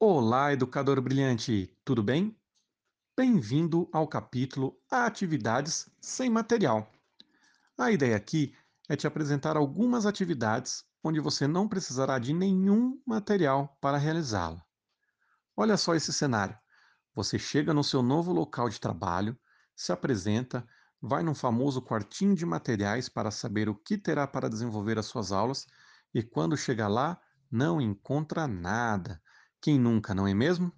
Olá, educador brilhante, tudo bem? Bem-vindo ao capítulo Atividades sem material. A ideia aqui é te apresentar algumas atividades onde você não precisará de nenhum material para realizá-la. Olha só esse cenário. Você chega no seu novo local de trabalho, se apresenta, vai num famoso quartinho de materiais para saber o que terá para desenvolver as suas aulas e quando chega lá, não encontra nada. Quem nunca, não é mesmo?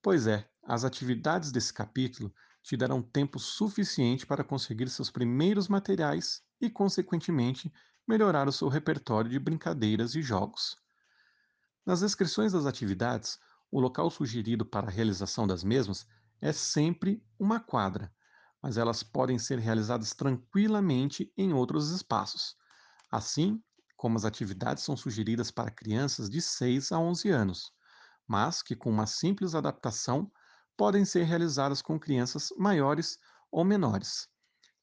Pois é, as atividades desse capítulo te darão tempo suficiente para conseguir seus primeiros materiais e, consequentemente, melhorar o seu repertório de brincadeiras e jogos. Nas descrições das atividades, o local sugerido para a realização das mesmas é sempre uma quadra, mas elas podem ser realizadas tranquilamente em outros espaços, assim como as atividades são sugeridas para crianças de 6 a 11 anos, mas que com uma simples adaptação podem ser realizadas com crianças maiores ou menores.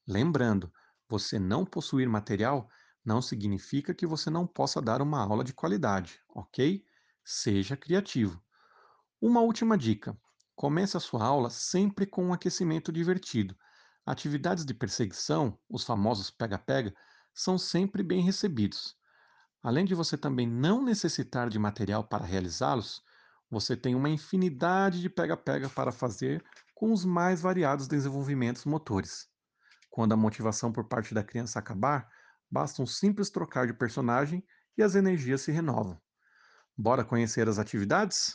Lembrando, você não possuir material não significa que você não possa dar uma aula de qualidade, ok? Seja criativo. Uma última dica: comece a sua aula sempre com um aquecimento divertido. Atividades de perseguição, os famosos pega-pega, são sempre bem recebidos. Além de você também não necessitar de material para realizá-los, você tem uma infinidade de pega-pega para fazer com os mais variados desenvolvimentos motores. Quando a motivação por parte da criança acabar, basta um simples trocar de personagem e as energias se renovam. Bora conhecer as atividades?